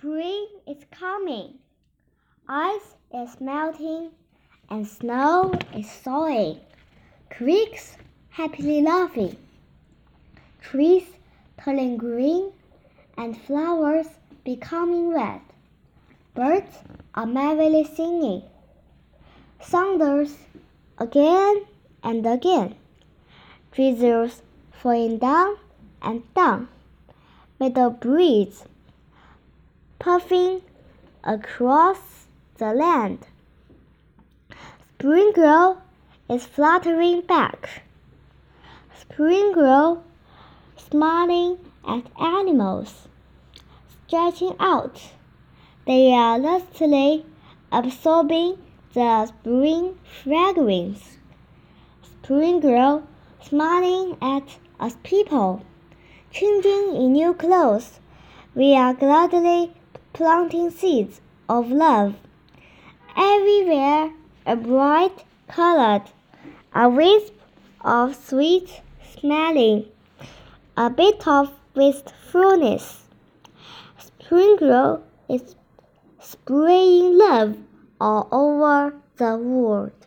Spring is coming. Ice is melting and snow is thawing. Creeks happily laughing. Trees turning green and flowers becoming red. Birds are merrily singing. Thunders again and again. Drizzles falling down and down. A breeze puffing across the land. Spring Girl is fluttering back. Spring Girl smiling at animals, stretching out. They are lustily absorbing the spring fragrance. Spring Girl smiling at us people, changing in new clothes. We are gladly planting seeds of love. Everywhere a bright colored, a wisp of sweet smelling, a bit of wistfulness. Spring Girl is spraying love all over the world.